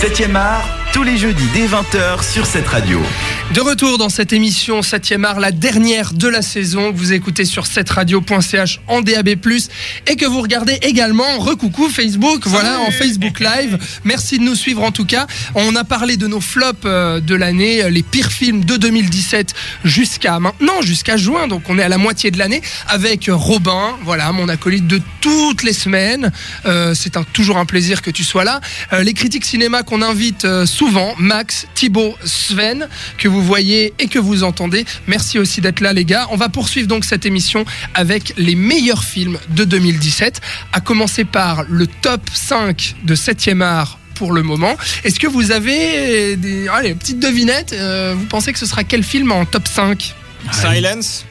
7e art, tous les jeudis dès 20h sur cette radio. De retour dans cette émission 7e art, la dernière de la saison, que vous écoutez sur 7radio.ch en DAB+, et que vous regardez également, recoucou Facebook, voilà, en Facebook Live. Merci de nous suivre en tout cas. On a parlé de nos flops euh, de l'année, euh, les pires films de 2017 jusqu'à maintenant, jusqu'à juin, donc on est à la moitié de l'année, avec Robin, voilà, mon acolyte de toutes les semaines. Euh, C'est un, toujours un plaisir que tu sois là. Euh, les critiques cinéma qu'on invite euh, souvent, Max, Thibaut, Sven, que vous voyez et que vous entendez. Merci aussi d'être là les gars. On va poursuivre donc cette émission avec les meilleurs films de 2017, à commencer par le top 5 de 7e art pour le moment. Est-ce que vous avez des allez, petites devinettes Euh, Vous pensez que ce sera quel film en top 5 Silence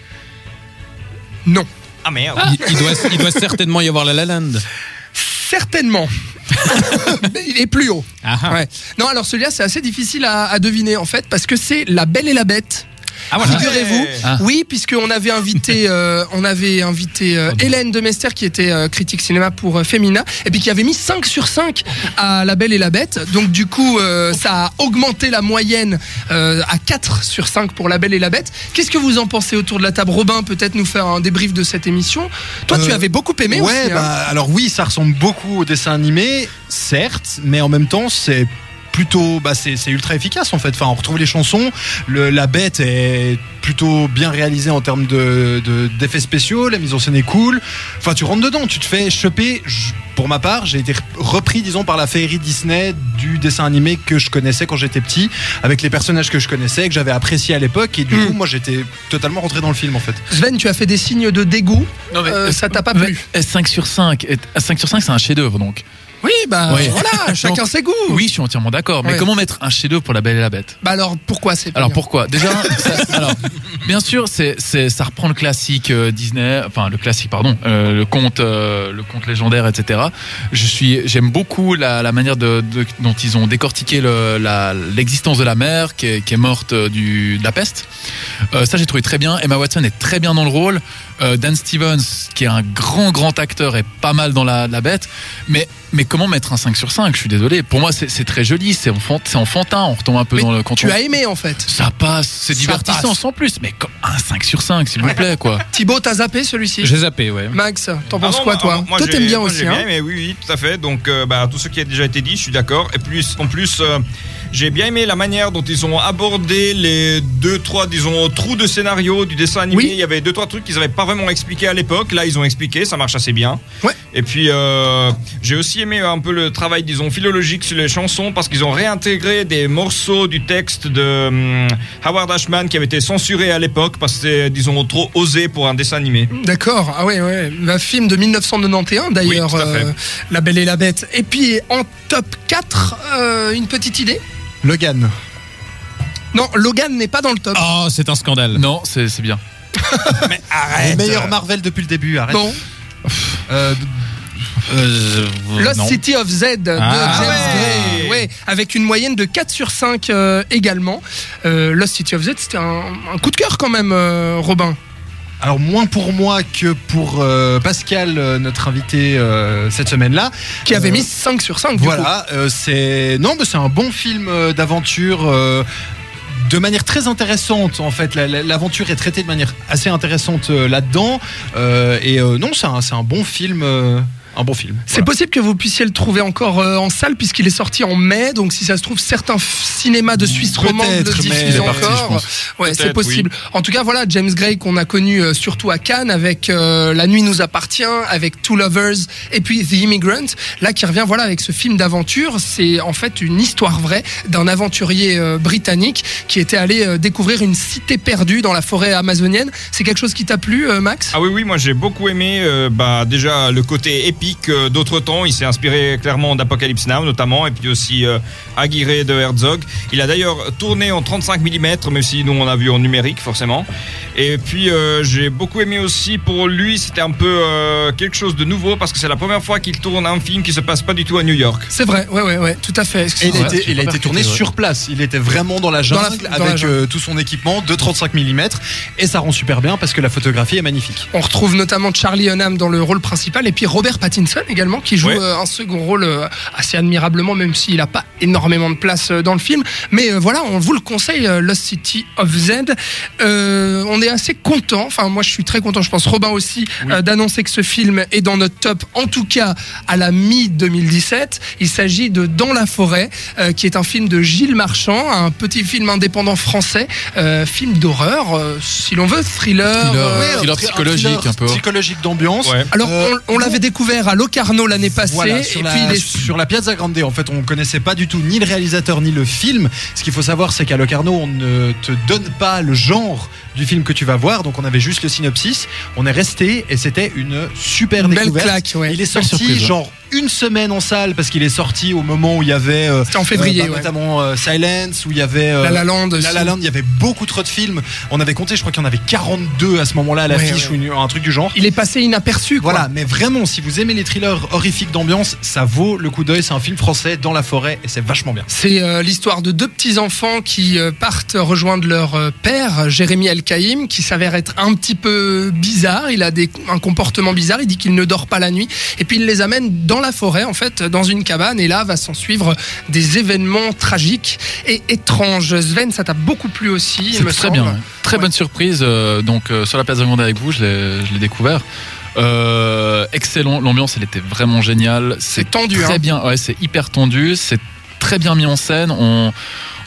Non. Ah merde. Il, il doit, il doit certainement y avoir La La Land. Certainement. Mais il est plus haut. Ah, ah. Ouais. Non, alors celui-là, c'est assez difficile à, à deviner en fait, parce que c'est La Belle et la Bête. Ah, voilà. Figurez-vous, Ah. oui, puisqu'on avait invité, euh, on avait invité euh, Hélène Demester qui était euh, critique cinéma pour euh, Femina, et puis qui avait mis 5 sur 5 à La Belle et la Bête. Donc du coup, euh, ça a augmenté la moyenne euh, à 4 sur 5 pour La Belle et la Bête. Qu'est-ce que vous en pensez autour de la table? Robin, peut-être nous faire un débrief de cette émission. Toi, tu avais beaucoup aimé ouais, aussi. hein. bah, alors oui, ça ressemble beaucoup au dessin animé, certes, mais en même temps, c'est plutôt, bah, c'est ultra efficace en fait. Enfin, on retrouve les chansons, le- la bête est plutôt bien réalisée en termes de de- d'effets spéciaux, la mise en scène est cool. Enfin, tu rentres dedans, tu te fais choper. Je- Pour ma part, j'ai été repris, disons, par la féerie Disney du dessin animé que je connaissais quand j'étais petit, avec les personnages que je connaissais, que j'avais apprécié à l'époque, et du Mm. coup, moi, j'étais totalement rentré dans le film en fait. Sven, tu as fait des signes de dégoût. Non, mais, Euh, ça t'a pas mais- plu 5 sur 5. Et- 5 sur 5, c'est un chef-d'œuvre donc. Oui, bah Oui. voilà, chacun Donc, ses goûts. Oui, je suis entièrement d'accord. Mais comment mettre un chef-d'œuvre pour La Belle et la Bête? Bah alors pourquoi c'est Alors bien pourquoi? Déjà, ça- alors, bien sûr, c'est, ça reprend le classique euh, Disney, enfin le classique, pardon, euh, le conte, euh, le conte légendaire, etc. Je suis, j'aime beaucoup la, la manière de, de- dont ils ont décortiqué le- l'existence de la mère qui est, qui est morte du, de la peste. Ça, j'ai trouvé très bien. Emma Watson est très bien dans le rôle. Dan Stevens, qui est un grand, grand acteur, est pas mal dans la, la bête. Mais, mais comment mettre un 5 sur 5 Je suis désolé. Pour moi, c'est, très joli. C'est, enfant- c'est enfantin. On retombe un peu Mais dans le quand Tu on- as aimé en fait. ça passe, c'est divertissant passe. sans plus, mais comme un 5 sur 5, s'il vous plaît, quoi. Thibaut, t'as zappé celui-ci? J'ai zappé, ouais. Max, t'en Ah penses non, quoi toi moi, Toi t'aimes bien moi, aussi, hein bien aimé, oui, oui, tout à fait. Donc, euh, bah, tout ce qui a déjà été dit, je suis d'accord. Et plus, en plus, euh, j'ai bien aimé la manière dont ils ont abordé les deux, trois, disons, trous de scénario du dessin animé. Oui. Il y avait deux, trois trucs qu'ils n'avaient pas vraiment expliqué à l'époque. Là, ils ont expliqué, ça marche assez bien. Ouais. Et puis, euh, j'ai aussi aimé un peu le travail, disons, philologique sur les chansons parce qu'ils ont réintégré des morceaux du texte de hum, Howard Ashman qui avait été censuré à l'époque parce que c'était, disons, trop osé pour un dessin animé. D'accord, ah ouais, ouais. Un film de 1991 d'ailleurs, Oui, euh, La Belle et la Bête. Et puis en top 4, euh, une petite idée? Logan. Non, Logan n'est pas dans le top. Oh, c'est un scandale. Non, c'est c'est bien. Mais arrête Le meilleur Marvel depuis le début, arrête. Bon, Euh, Euh, Lost non. City of Z de Ah James ouais. Gray, ouais, avec une moyenne de 4 sur 5 euh, également. Euh, Lost City of Z, c'était un, un coup de cœur quand même, euh, Robin. Alors moins pour moi que pour euh, Pascal, euh, notre invité euh, cette semaine-là. Qui avait mis 5 sur 5 du coup. Voilà, c'est non, mais c'est un bon film d'aventure. de manière très intéressante en fait, La- la- l'aventure est traitée de manière assez intéressante là-dedans et non c'est un, un bon film, un bon film. C'est possible que vous puissiez le trouver encore euh, en salle puisqu'il est sorti en mai. Donc si ça se trouve, certains cinémas de Suisse romande le diffusent parti, encore. pense. Ouais, c'est possible. En tout cas, voilà, James Gray qu'on a connu euh, surtout à Cannes avec euh, La nuit nous appartient, avec Two Lovers et puis The Immigrant. Là, qui revient voilà avec ce film d'aventure. C'est en fait une histoire vraie d'un aventurier euh, britannique qui était allé euh, découvrir une cité perdue dans la forêt amazonienne. C'est quelque chose qui t'a plu, euh, Max? Ah oui, oui, moi j'ai beaucoup aimé euh, bah, déjà le côté épique euh, d'autres temps. Il s'est inspiré clairement d'Apocalypse Now notamment, et puis aussi euh, Aguirre de Herzog. Il a d'ailleurs tourné en 35 mm, même si nous on a vu en numérique forcément. Et puis euh, j'ai beaucoup aimé aussi pour lui, c'était un peu euh, quelque chose de nouveau parce que c'est la première fois qu'il tourne un film qui se passe pas du tout à New York. C'est vrai, ouais, ouais, ouais, tout à fait. Et il a été, j'ai il a pas été tourné sur place. Il était vraiment dans la Dans la- jungle la avec jungle. euh, tout son équipement de 35 mm et ça rend super bien parce que la photographie est magnifique. On retrouve notamment Charlie Hunnam dans le rôle principal et puis Robert Pattinson également, qui joue Ouais. euh, un second rôle euh, assez admirablement, même s'il n'a pas énormément de place euh, dans le film. Mais voilà, on vous le conseille, Lost City of Z. Euh, on est assez content, enfin moi je suis très content, je pense Robin aussi, euh, d'annoncer que ce film est dans notre top, en tout cas à la mi-2017. Il s'agit de Dans la forêt, euh, qui est un film de Gilles Marchand, un petit film indépendant français, euh, film d'horreur, euh, si l'on veut, thriller. Thriller, euh, ouais, thriller un psychologique, un peu. Psychologique d'ambiance. Ouais. alors, Euh, on, on l'avait découvert à Locarno l'année passée, Voilà, sur, puis la, est sur la Piazza Grande, en fait, on connaissait pas du tout ni le réalisateur ni le film. Ce qu'il faut savoir, c'est qu'à Locarno, on ne te donne pas le genre du film que tu vas voir, donc on avait juste le synopsis. On est resté et c'était une super Une belle découverte. claque, ouais. Il est sorti surprise, hein. genre une semaine en salle parce qu'il est sorti au moment où il y avait euh, en février, euh, bah, ouais. notamment euh, Silence, où il y avait La La Land. La La Land, il y avait beaucoup trop de films. On avait compté, je crois qu'il y en avait 42 à ce moment-là à l'affiche Ouais, ouais. ou un truc du genre. Il est passé inaperçu, quoi. Voilà, mais vraiment, si vous aimez les thrillers horrifiques d'ambiance, ça vaut le coup d'œil. C'est un film français dans la forêt et c'est vachement bien. C'est l'histoire de deux petits enfants qui partent rejoindre leur père, Jérémy El-Kaïm, qui s'avère être un petit peu bizarre. Il a des, un comportement bizarre. Il dit qu'il ne dort pas la nuit. Et puis il les amène dans la forêt, en fait, dans une cabane. Et là, va s'en suivre des événements tragiques et étranges. Sven, ça t'a beaucoup plu aussi, C'est très semble. bien. ouais. Très Ouais. bonne surprise. euh, donc euh, sur la place de Grande avec vous, je l'ai je l'ai découvert. Euh, excellent. L'ambiance, elle était vraiment géniale. C'est tendu, Très hein. bien. Ouais, c'est hyper tendu. C'est très bien mis en scène. On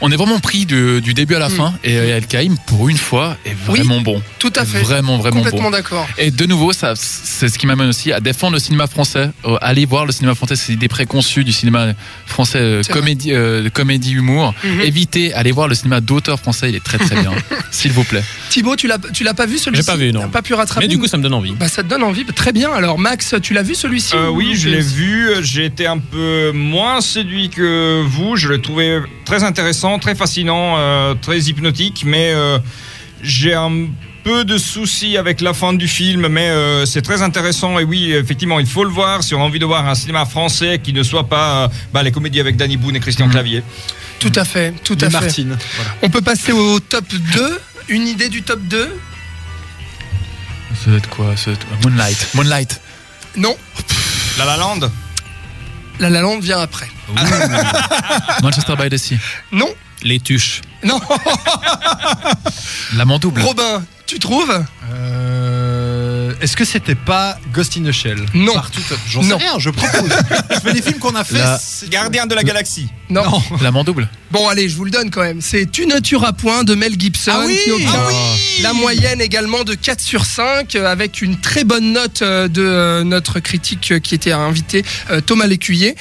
on est vraiment pris du, du début à la Mm. fin. Et El Kaïm, pour une fois, est Oui, vraiment bon. Tout à fait. Vraiment, vraiment Complètement bon. d'accord. Et de nouveau, ça, c'est ce qui m'amène aussi à défendre le cinéma français. Euh, aller voir le cinéma français, c'est des préconçus du cinéma français, euh, comédie, euh, de comédie humour. Mhm. Évitez, allez voir le cinéma d'auteur français, il est très très bien. S'il vous plaît. Thibaut, tu l'as, tu l'as pas vu celui-ci? J'ai pas vu, non. Pas pu rattraper. Mais du coup, ça me donne envie. bah, ça te donne envie. Très bien. Alors, Max, tu l'as vu celui-ci Euh, ou- oui, je l'ai vu. J'ai été un peu moins séduit que vous. Je l'ai trouvé très intéressant, très fascinant, euh, très hypnotique, mais euh, j'ai un peu de soucis avec la fin du film, mais euh, c'est très intéressant et oui, effectivement, il faut le voir si on a envie de voir un cinéma français qui ne soit pas euh, bah, les comédies avec Danny Boone et Christian Mhm. Clavier. Tout à fait, tout Les à fait. Martine. Voilà. On peut passer au top 2. Une idée du top 2 Ça doit être quoi? Ça doit être- Moonlight. Moonlight. Non, La La Land? La La Land vient après. Manchester by the Sea. Non, Les tuches. non, L'amant double. Robin, tu trouves? Euh, Est-ce que c'était pas Ghost in the Shell Non. Partout, J'en sais Non. rien, je propose. je fais les films qu'on a fait. La- Gardien de la galaxie. non. L'amant double. Bon, allez, je vous le donne quand même. C'est Tu ne tueras point de Mel Gibson Ah oui, qui obtient ah oui. la moyenne également de 4 sur 5 euh, avec une très bonne note euh, de euh, notre critique qui était invité Thomas Lécuyer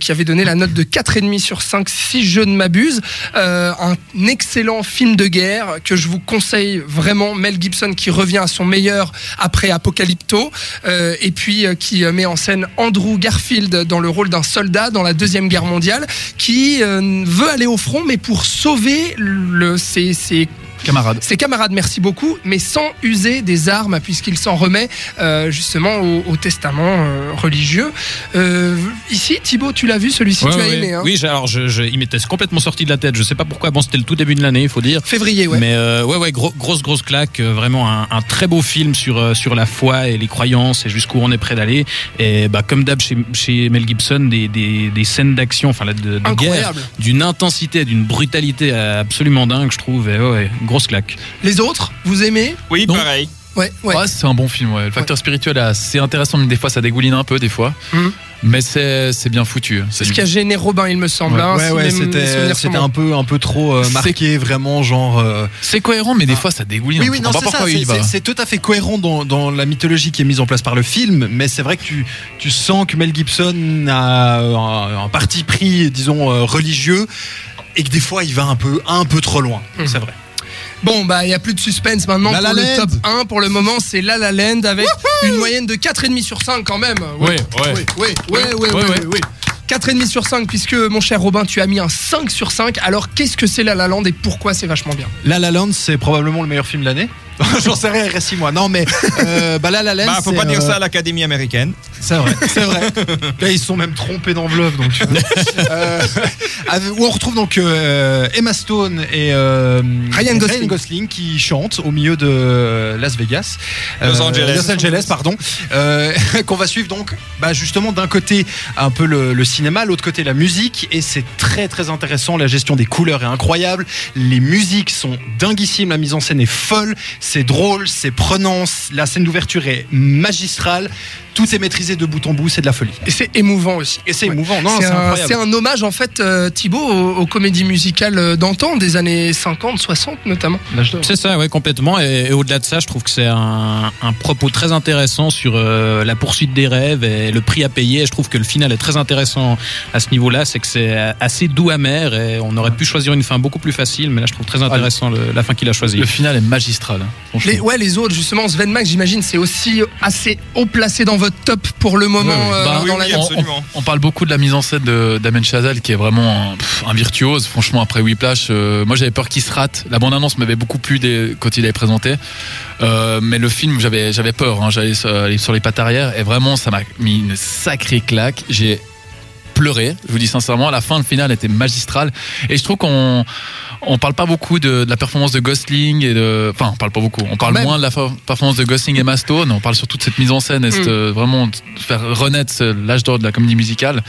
qui avait donné la note de 4,5 sur 5 si je ne m'abuse. Un excellent film de guerre que je vous conseille vraiment. Mel Gibson qui revient à son meilleur après Apocalypto euh, et puis euh, qui euh, met en scène Andrew Garfield dans le rôle d'un soldat dans la Deuxième Guerre mondiale qui veut aller au front mais pour sauver le, ses, ses Camarade. ses camarades, merci beaucoup, mais sans user des armes, puisqu'il s'en remet euh, justement au, au testament euh, religieux. Euh, ici, Thibaut, tu l'as vu celui-ci, Ouais, tu as ouais. aimé. Hein Oui, alors je, je- il m'était complètement sorti de la tête. Je sais pas pourquoi. Bon, c'était le tout début de l'année, il faut dire. Février, ouais. Mais euh, ouais, ouais, gros- grosse, grosse claque. euh, vraiment un, un très beau film sur euh, sur la foi et les croyances et jusqu'où on est prêt d'aller. Et bah comme d'hab chez, chez Mel Gibson, des, des, des scènes d'action, enfin là, de, de guerre, d'une intensité, d'une brutalité absolument dingue, je trouve. Et ouais, ouais, grosse claque. Les autres, vous aimez Oui, Non. pareil. Ouais, ouais. Ouais, c'est un bon film. Ouais. Le facteur spirituel est assez intéressant, mais des fois ça dégouline un peu, des fois. Mhm. Mais c'est c'est bien foutu. C'est ce qui a gêné Robin, il me semble. Ouais. hein, Ouais, c'était un peu, un peu trop euh, C'est- marqué, vraiment, genre. euh, C'est cohérent, mais des fois ça dégouline. Oui, oui, non, c'est c'est-. C'est c'est tout à fait cohérent dans, dans la mythologie qui est mise en place par le film, mais c'est vrai que tu, tu sens que Mel Gibson a un, un parti pris, disons, euh, religieux, et que des fois il va un peu, un peu trop loin. Mhm. C'est vrai. Bon, bah, il n'y a plus de suspense maintenant La pour La le top 1. Pour le moment, c'est La La Land avec une moyenne de 4,5 sur 5 quand même. Oui, oui, oui, oui, Ouais, ouais. oui. 4,5 sur 5 puisque mon cher Robin tu as mis un 5 sur 5 alors qu'est-ce que c'est La La Land et pourquoi c'est vachement bien? La La Land, c'est probablement le meilleur film de l'année. J'en sais rien, il reste 6 mois. Non, mais euh, bah, La La Land, Bah, faut pas dire euh, ça à l'Académie américaine. C'est vrai, c'est vrai. Là, ils se sont même trompés d'enveloppe. Donc, tu vois. Euh, avec- où on retrouve donc euh, Emma Stone et euh, Ryan Gosling. qui chantent au milieu de Las Vegas, Los Angeles. Los Angeles, pardon. Euh, qu'on va suivre donc, bah, justement d'un côté un peu le, le cinéma, l'autre côté la musique, et c'est très très intéressant. La gestion des couleurs est incroyable. Les musiques sont dinguissimes. La mise en scène est folle. C'est drôle, c'est prenant. La scène d'ouverture est magistrale. Tout est maîtrisé de bout en bout. C'est de la folie. Et c'est émouvant aussi. Et c'est Ouais. émouvant, non C'est un, hommage en fait, euh, Thibaut, aux, aux comédies musicales d'antan, des années 50, 60 notamment. C'est ça, ouais, complètement. Et, et au-delà de ça, je trouve que c'est un, un propos très intéressant sur euh, la poursuite des rêves et le prix à payer. Et je trouve que le final est très intéressant à ce niveau-là. C'est que c'est assez doux amer et on aurait pu choisir une fin beaucoup plus facile. Mais là, je trouve très intéressant le- la fin qu'il a choisie. Le final est magistral. Les, ouais, les autres, justement, Sven Max, j'imagine, c'est aussi assez haut placé dans votre top pour le moment euh, Bah dans oui, la oui, on, absolument. on- on parle beaucoup de la mise en scène de d'Amen Chazelle qui est vraiment un, pff, un virtuose. Franchement, après Whiplash, euh, moi j'avais peur qu'il se rate. La bande-annonce m'avait beaucoup plu des, quand il avait présenté. Euh, mais le film, j'avais j'avais peur. Hein, J'allais sur, aller sur les pattes arrière et vraiment, ça m'a mis une sacrée claque. J'ai pleuré. Je vous dis sincèrement, la fin, le final était magistral. Et je trouve qu'on on parle pas beaucoup de, de la performance de Gosling et de, enfin, on parle pas beaucoup. On parle même. moins de la performance de Gosling et Stone. On parle surtout de cette mise en scène et Mm. euh, vraiment de faire renaître l'âge d'or de la comédie musicale.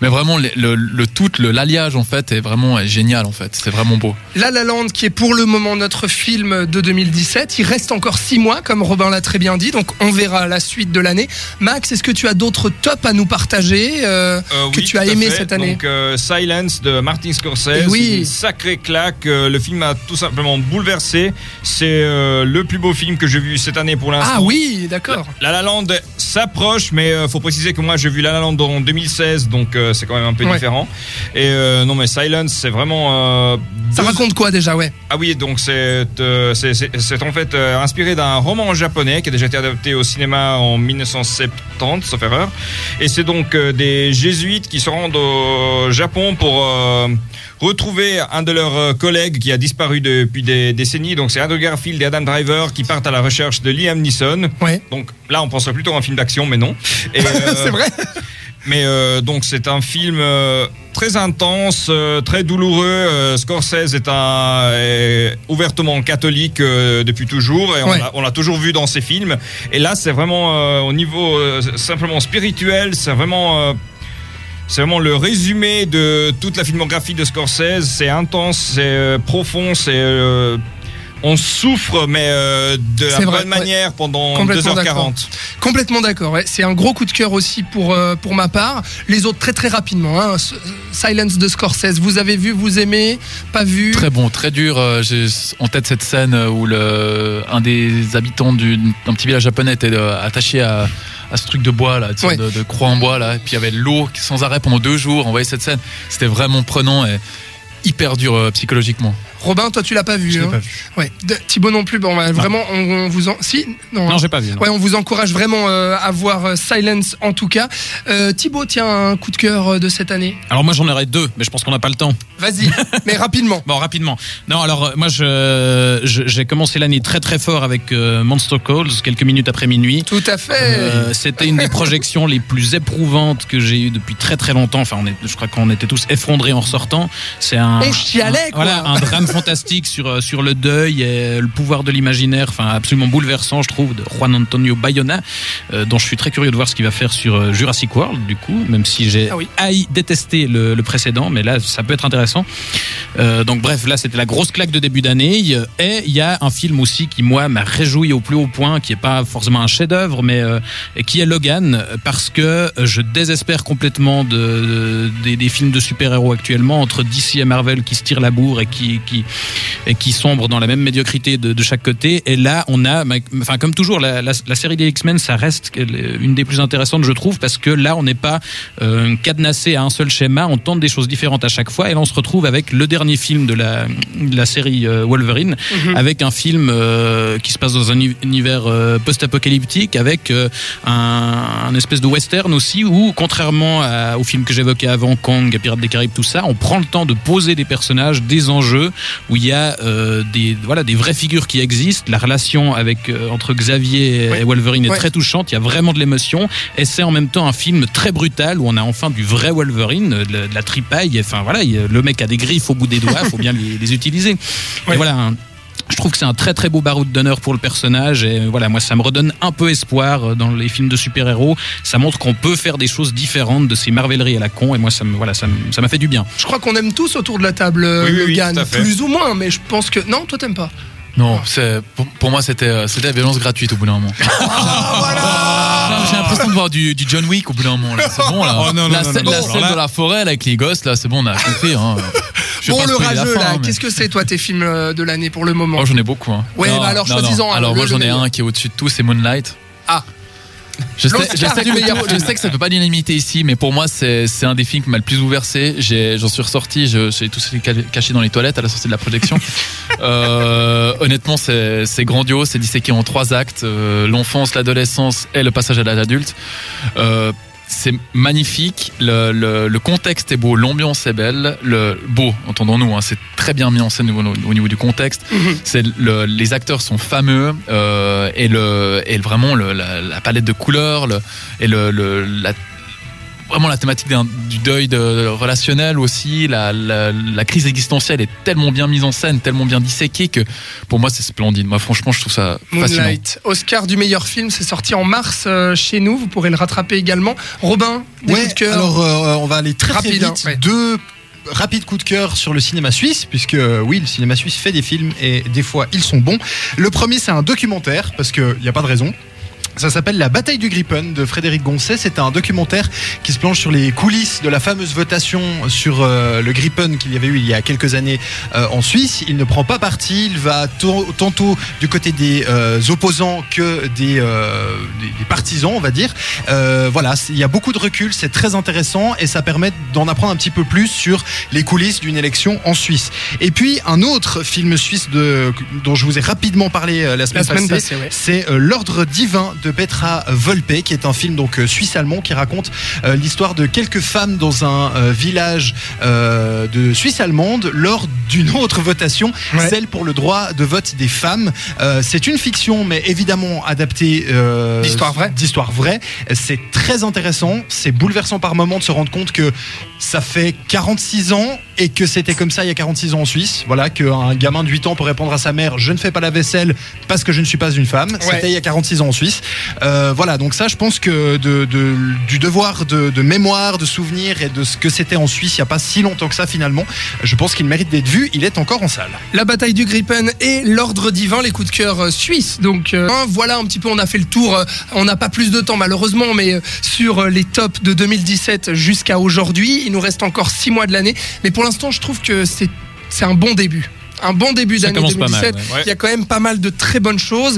Mais vraiment, le, le, le tout, le l'alliage en fait est vraiment est génial en fait. C'est vraiment beau. La La Land, qui est pour le moment notre film de 2017. Il reste encore six mois, comme Robin l'a très bien dit, donc on verra la suite de l'année. Max, est-ce que tu as d'autres tops à nous partager euh, Euh, que oui, tu as aimé fait. cette année? Donc euh, Silence de Martin Scorsese, oui. une sacrée claque. Euh, le film a tout simplement bouleversé. C'est euh, le plus beau film que j'ai vu cette année pour l'instant. Ah oui, d'accord. La La Land s'approche, mais euh, faut préciser que moi j'ai vu La La Land en 2016, donc euh, c'est quand même un peu Ouais. différent. Et euh, non mais Silence, c'est vraiment. Ça deux- raconte quoi déjà, ouais? Ah oui, donc c'est c'est en fait inspiré d'un roman japonais qui a déjà été adapté au cinéma en 1970, sauf erreur. Et c'est donc des jésuites qui se rendent au Japon pour retrouver un de leurs collègues qui a disparu depuis des décennies. Donc c'est Andrew Garfield et Adam Driver qui partent à la recherche de Liam Neeson. Ouais. Donc là, on penserait plutôt à un film d'action, mais non. Et, euh, C'est vrai mais euh, donc c'est un film euh, très intense, euh, très douloureux. Scorsese est un est ouvertement catholique depuis toujours et on Ouais. l'a- on l'a toujours vu dans ses films. Et là c'est vraiment au niveau simplement spirituel, c'est vraiment c'est vraiment le résumé de toute la filmographie de Scorsese. C'est intense, c'est euh, profond, c'est euh, on souffre mais euh, de la C'est vrai, bonne ouais. manière pendant Complètement 2h40. Complètement d'accord. ouais. C'est un gros coup de cœur aussi pour, euh, pour ma part. Les autres, très très rapidement. hein. S- Silence de Scorsese. Vous avez vu, vous aimez Pas vu? Très bon, très dur. Euh, J'ai en tête cette scène où le, un des habitants du- d'un petit village japonais était euh, attaché à, à ce truc de bois là, de, Ouais. de, de croix en bois là. Et puis il y avait l'eau qui sans arrêt pendant deux jours. On voyait cette scène. C'était vraiment prenant et hyper dur euh, psychologiquement. Robin, toi, tu l'as pas vu. Je hein pas vu. Ouais. De- Thibaut non plus. Bon, bah, vraiment, on, on vous en. Si Non. Non, hein. j'ai pas vu. non. Ouais, on vous encourage vraiment euh, à voir euh, Silence en tout cas. Euh, Thibaut, tiens, un coup de cœur euh, de cette année. Alors moi j'en aurais deux, mais je pense qu'on n'a pas le temps. Vas-y, mais rapidement. Bon, rapidement. Non, alors moi je j'ai commencé l'année très très fort avec euh, Monster Calls quelques minutes après minuit. Tout à fait. C'était une des projections les plus éprouvantes que j'ai eues depuis très très longtemps. Enfin, on est, je crois qu'on était tous effondrés en ressortant. C'est un, On chialait, quoi. Voilà, un drame fantastique sur euh, sur le deuil et le pouvoir de l'imaginaire. Enfin, absolument bouleversant, je trouve, de Juan Antonio Bayona, euh, dont je suis très curieux de voir ce qu'il va faire sur euh, Jurassic World. Du coup, même si j'ai Ah oui. haï détesté le, le précédent, mais là, ça peut être intéressant. Euh, donc bref, là c'était la grosse claque de début d'année. Et il y a un film aussi qui moi m'a réjoui au plus haut point, qui est pas forcément un chef-d'œuvre, mais euh, qui est Logan, parce que je désespère complètement de, de- des, des films de super-héros actuellement entre DC et Marvel qui se tirent la bourre et qui qui et qui sombrent dans la même médiocrité de, de chaque côté. Et là, on a, enfin comme toujours, la, la, la série des X-Men, ça reste une des plus intéressantes, je trouve, parce que là, on n'est pas euh, cadenassé à un seul schéma, on tente des choses différentes à chaque fois, et là, on se retrouve avec le dernier film de la, de la série euh, Wolverine, Mhm. avec un film euh, qui se passe dans un uni- univers euh, post-apocalyptique, avec un, un espèce de western aussi, où, contrairement à- au film que j'évoquais avant, Kong, Pirates des Caraïbes, tout ça, on prend le temps de poser des personnages, des enjeux, où il y a euh, des voilà des vraies figures qui existent. La relation avec euh, entre Xavier et. Wolverine est très touchante. Il y a vraiment de l'émotion et c'est en même temps un film très brutal où on a enfin du vrai Wolverine, de la, de la tripaille. Enfin voilà, il le mec a des griffes au bout des doigts, il faut bien les, les utiliser. Et voilà. un- je trouve que c'est un très très beau baroud d'honneur pour le personnage et voilà moi ça me redonne un peu espoir euh, dans les films de super-héros ça montre qu'on peut faire des choses différentes de ces marveleries à la con et moi ça me voilà ça m'a fait du bien Je crois qu'on aime tous autour de la table euh, Oui, oui, oui, plus ou moins, mais je pense que non, toi t'aimes pas. Non, c'est pour, pour moi c'était euh, c'était la violence gratuite au bout d'un moment. Mais J'ai l'impression de voir du, du John Wick au bout d'un moment. là. C'est bon là. Oh, non, non, la non, scène, non, la non. scène Alors là- de la forêt là, avec les gosses là, c'est bon, on a compris. Hein. Bon, le rageux fin, là, mais- qu'est-ce que c'est toi tes films euh, de l'année pour le moment Oh, j'en ai beaucoup. Hein. Ouais, Non, bah alors, choisis-en un, Alors moi j'en ai un qui est au-dessus de tout, c'est Moonlight. Ah. Je sais, je, que meilleur tout- film. je sais que ça peut pas l'unanimité ici, mais pour moi c'est c'est un des films qui m'a le plus bouleversé. J'ai- J'en suis ressorti, je- j'ai ca- caché dans les toilettes à la sortie de la projection. Euh, honnêtement, c'est c'est grandiose, c'est disséqué en trois actes euh, l'enfance, l'adolescence et le passage à l'âge adulte. Euh, c'est magnifique, le, le- le contexte est beau, l'ambiance est belle, le beau, entendons-nous, hein, c'est très bien mis en scène au, au niveau du contexte. Mhm. C'est le- les acteurs sont fameux euh, et le et vraiment le- la, la palette de couleurs le, et le, le- la vraiment la thématique du deuil de, relationnel aussi la, la, la crise existentielle est tellement bien mise en scène tellement bien disséquée que pour moi c'est splendide moi franchement je trouve ça fascinant Moonlight, Oscar du meilleur film, c'est sorti en mars euh, chez nous. Vous pourrez le rattraper également. Robin, des Ouais, coups de cœur. alors euh, on va aller très, très Rapide, vite. hein, ouais. Deux rapides coups de cœur sur le cinéma suisse, puisque euh, oui, le cinéma suisse fait des films et des fois ils sont bons. Le premier, c'est un documentaire, parce qu'il n'y a pas de raison. Ça s'appelle La bataille du Gripen de Frédéric Goncet. C'est un documentaire qui se plonge sur les coulisses de la fameuse votation sur euh, le Gripen qu'il y avait eu il y a quelques années euh, en Suisse. Il ne prend pas parti. Il va tantôt du côté des euh, opposants que des, des, des partisans, on va dire. Voilà, il y a beaucoup de recul. C'est très intéressant et ça permet d'en apprendre un petit peu plus sur les coulisses d'une élection en Suisse. Et puis un autre film suisse de, dont je vous ai rapidement parlé la semaine, La semaine passée, passée, ouais. c'est L'Ordre divin de Petra Volpe, qui est un film donc euh, suisse-allemand qui raconte euh, l'histoire de quelques femmes dans un euh, village euh, de Suisse allemande lors d'une autre votation, Ouais. celle pour le droit de vote des femmes. C'est une fiction, mais évidemment adaptée D'histoire vraie. D'histoire vraie. C'est très intéressant, c'est bouleversant par moment de se rendre compte que ça fait 46 ans et que c'était comme ça il y a 46 ans en Suisse. Voilà, qu'un gamin de 8 ans peut répondre à sa mère Je ne fais pas la vaisselle parce que je ne suis pas une femme. C'était il y a 46 ans en Suisse. Euh, voilà, donc ça, je pense que de, de- du devoir de, de mémoire, de souvenir et de ce que c'était en Suisse il n'y a pas si longtemps que ça finalement, je pense qu'il mérite d'être vu. Il est encore en salle. La bataille du Gripen et l'ordre divin, les coups de cœur euh, suisses. Donc euh, hein, voilà un petit peu, on a fait le tour. on n'a pas plus de temps malheureusement, mais sur les tops de 2017 jusqu'à aujourd'hui, il nous reste encore six mois de l'année. Mais pour l'instant, je trouve que c'est un bon début. Un bon début d'année commence pas mal, 2017. ouais. Ouais. Il y a quand même pas mal de très bonnes choses.